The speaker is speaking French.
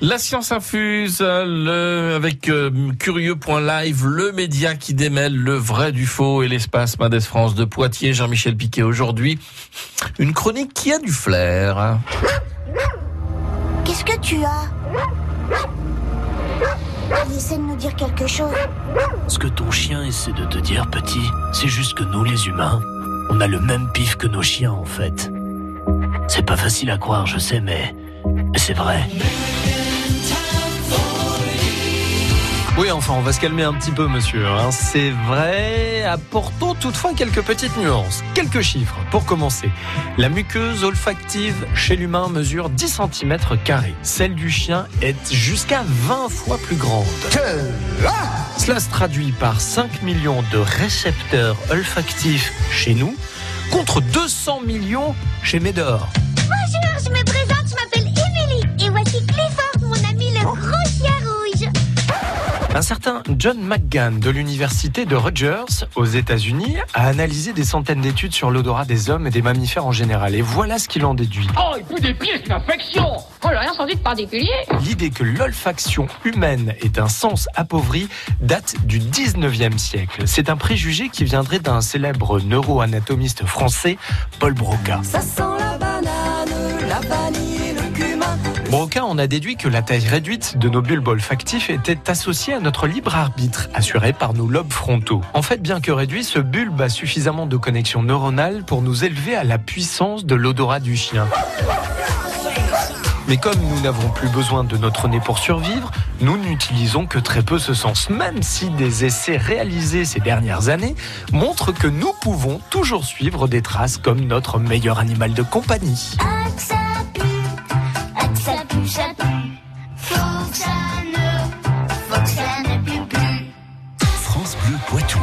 La science infuse, le, avec euh, curieux.live, le média qui démêle le vrai du faux et l'espace Madès France de Poitiers, Jean-Michel Piquet aujourd'hui. Une chronique qui a du flair. Qu'est-ce que tu as? Il essaie de nous dire quelque chose. Ce que ton chien essaie de te dire, petit, c'est juste que nous, les humains, on a le même pif que nos chiens, en fait. C'est pas facile à croire, je sais, mais c'est vrai. Enfin, on va se calmer un petit peu, monsieur. hein. C'est vrai. Apportons toutefois quelques petites nuances. Quelques chiffres pour commencer. La muqueuse olfactive chez l'humain mesure 10 cm. Celle du chien est jusqu'à 20 fois plus grande. Cela se traduit par 5 millions de récepteurs olfactifs chez nous contre 200 millions chez Médor. Un certain John McGann de l'université de Rutgers aux États-Unis a analysé des centaines d'études sur l'odorat des hommes et des mammifères en général. Et voilà ce qu'il en déduit. Oh, il pue des pieds, c'est une infection Oh, rien senti de particulier L'idée que l'olfaction humaine est un sens appauvri date du 19e siècle. C'est un préjugé qui viendrait d'un célèbre neuroanatomiste français, Paul Broca. Ça sent la banane, la vanille et le cumin. Broca en a déduit que la taille réduite de nos bulbes olfactifs était associée à notre libre arbitre, assuré par nos lobes frontaux. En fait, bien que réduit, ce bulbe a suffisamment de connexions neuronales pour nous élever à la puissance de l'odorat du chien. Mais comme nous n'avons plus besoin de notre nez pour survivre, nous n'utilisons que très peu ce sens, même si des essais réalisés ces dernières années montrent que nous pouvons toujours suivre des traces comme notre meilleur animal de compagnie. Ça pue, ça pue. Faut que ça ne, faut que ça ne pue plus. France Bleu Poitou.